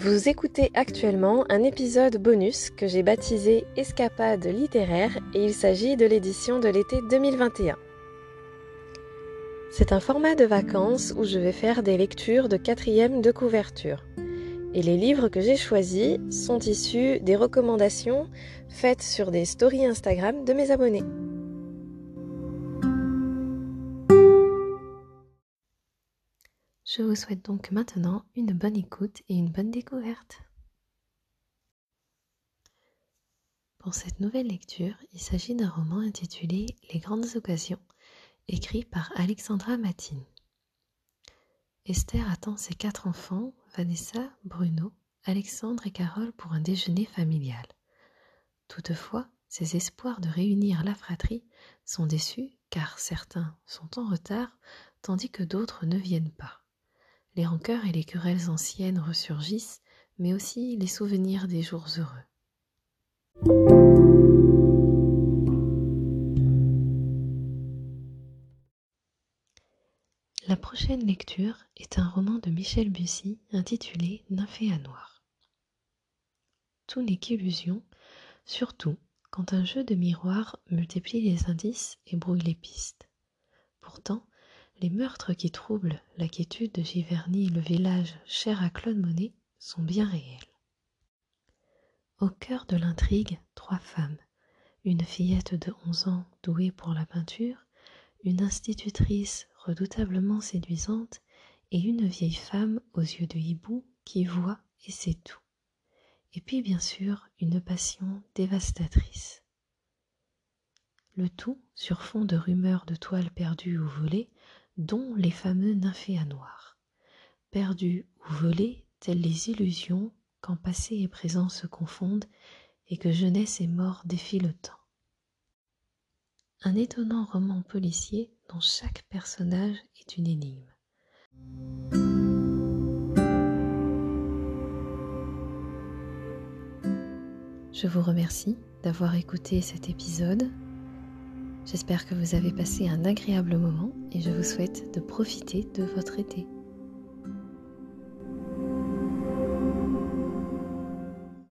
Vous écoutez actuellement un épisode bonus que j'ai baptisé Escapade littéraire et il s'agit de l'édition de l'été 2021. C'est un format de vacances où je vais faire des lectures de quatrième de couverture. Et les livres que j'ai choisis sont issus des recommandations faites sur des stories Instagram de mes abonnés. Je vous souhaite donc maintenant une bonne écoute et une bonne découverte. Pour cette nouvelle lecture, il s'agit d'un roman intitulé Les grandes occasions, écrit par Alexandra Matine. Esther attend ses quatre enfants, Vanessa, Bruno, Alexandre et Carole pour un déjeuner familial. Toutefois, ses espoirs de réunir la fratrie sont déçus car certains sont en retard tandis que d'autres ne viennent pas les rancœurs et les querelles anciennes ressurgissent, mais aussi les souvenirs des jours heureux. La prochaine lecture est un roman de Michel Bussy intitulé Nymphéa noir. Tout n'est qu'illusion, surtout quand un jeu de miroir multiplie les indices et brouille les pistes. Pourtant, les meurtres qui troublent la quiétude de Giverny, le village cher à Claude Monet, sont bien réels. Au cœur de l'intrigue, trois femmes. Une fillette de onze ans douée pour la peinture, une institutrice redoutablement séduisante et une vieille femme aux yeux de hibou qui voit et sait tout. Et puis bien sûr une passion dévastatrice. Le tout sur fond de rumeurs de toiles perdues ou volées, dont les fameux nymphéas noirs, perdus ou volés telles les illusions quand passé et présent se confondent et que jeunesse et mort défient le temps. Un étonnant roman policier dont chaque personnage est une énigme. Je vous remercie d'avoir écouté cet épisode J'espère que vous avez passé un agréable moment et je vous souhaite de profiter de votre été.